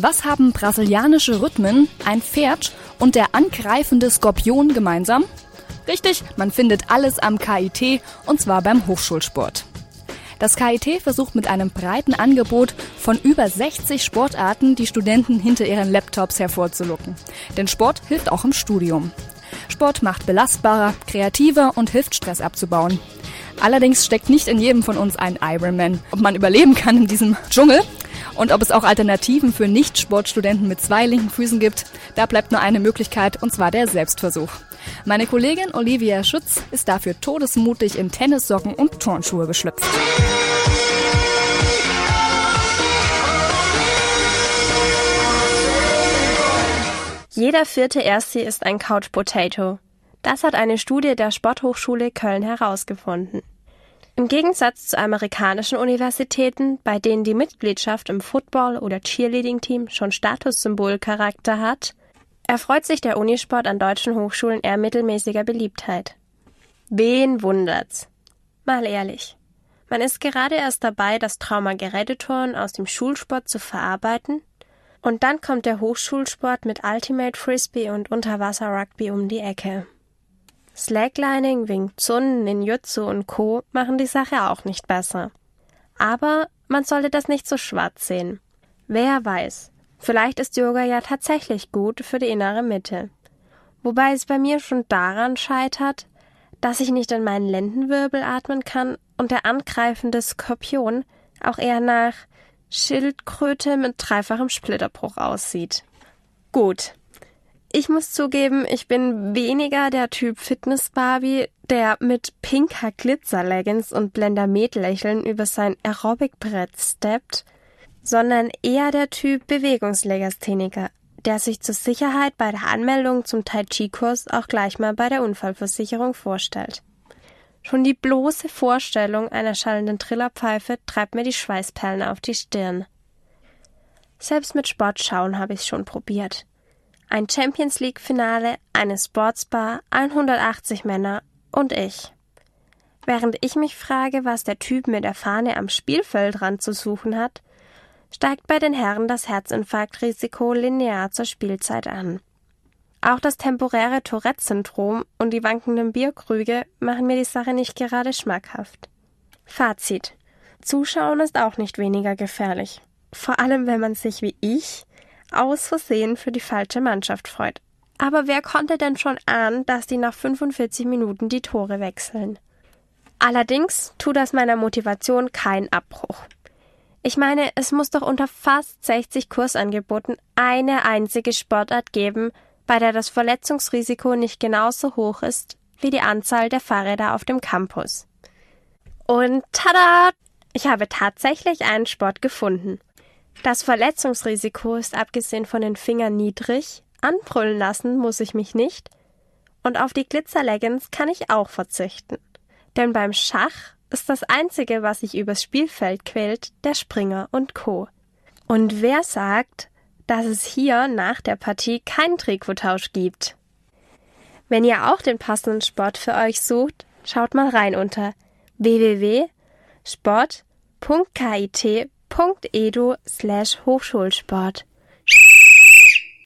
Was haben brasilianische Rhythmen, ein Pferd und der angreifende Skorpion gemeinsam? Richtig, man findet alles am KIT und zwar beim Hochschulsport. Das KIT versucht mit einem breiten Angebot von über 60 Sportarten die Studenten hinter ihren Laptops hervorzulocken. Denn Sport hilft auch im Studium. Sport macht belastbarer, kreativer und hilft Stress abzubauen. Allerdings steckt nicht in jedem von uns ein Ironman. Ob man überleben kann in diesem Dschungel und ob es auch Alternativen für Nicht-Sportstudenten mit zwei linken Füßen gibt, da bleibt nur eine Möglichkeit und zwar der Selbstversuch. Meine Kollegin Olivia Schütz ist dafür todesmutig in Tennissocken und Turnschuhe geschlüpft. Jeder vierte Erste ist ein Couch Potato. Das hat eine Studie der Sporthochschule Köln herausgefunden. Im Gegensatz zu amerikanischen Universitäten, bei denen die Mitgliedschaft im Football- oder Cheerleading-Team schon Statussymbolcharakter hat, erfreut sich der Unisport an deutschen Hochschulen eher mittelmäßiger Beliebtheit. Wen wundert's? Mal ehrlich. Man ist gerade erst dabei, das Trauma Geräteturnen aus dem Schulsport zu verarbeiten, und dann kommt der Hochschulsport mit Ultimate Frisbee und Unterwasser Rugby um die Ecke. Slacklining, Wing Chun, Ninjutsu und Co. machen die Sache auch nicht besser. Aber man sollte das nicht so schwarz sehen. Wer weiß, vielleicht ist Yoga ja tatsächlich gut für die innere Mitte. Wobei es bei mir schon daran scheitert, dass ich nicht in meinen Lendenwirbel atmen kann und der angreifende Skorpion auch eher nach Schildkröte mit dreifachem Splitterbruch aussieht. Gut, ich muss zugeben, ich bin weniger der Typ Fitness-Barbie, der mit pinker Glitzer-Leggings und Blender-Met-Lächeln über sein Aerobic-Brett steppt, sondern eher der Typ Bewegungslegastheniker, der sich zur Sicherheit bei der Anmeldung zum Tai Chi-Kurs auch gleich mal bei der Unfallversicherung vorstellt. Schon die bloße Vorstellung einer schallenden Trillerpfeife treibt mir die Schweißperlen auf die Stirn. Selbst mit Sportschauen habe ich schon probiert. Ein Champions League Finale, eine Sportsbar, 180 Männer und ich. Während ich mich frage, was der Typ mit der Fahne am Spielfeldrand zu suchen hat, steigt bei den Herren das Herzinfarktrisiko linear zur Spielzeit an. Auch das temporäre Tourette-Syndrom und die wankenden Bierkrüge machen mir die Sache nicht gerade schmackhaft. Fazit. Zuschauen ist auch nicht weniger gefährlich. Vor allem, wenn man sich wie ich aus Versehen für die falsche Mannschaft freut. Aber wer konnte denn schon ahnen, dass die nach 45 Minuten die Tore wechseln? Allerdings tut das meiner Motivation keinen Abbruch. Ich meine, es muss doch unter fast 60 Kursangeboten eine einzige Sportart geben, bei der das Verletzungsrisiko nicht genauso hoch ist wie die Anzahl der Fahrräder auf dem Campus. Und tada! Ich habe tatsächlich einen Sport gefunden. Das Verletzungsrisiko ist abgesehen von den Fingern niedrig, anbrüllen lassen muss ich mich nicht, und auf die Glitzerleggings kann ich auch verzichten. Denn beim Schach ist das einzige, was sich übers Spielfeld quält, der Springer und Co. Und wer sagt, dass es hier nach der Partie keinen Trikottausch gibt? Wenn ihr auch den passenden Sport für euch sucht, schaut mal rein unter www.sport.kit.edu slash Hochschulsport.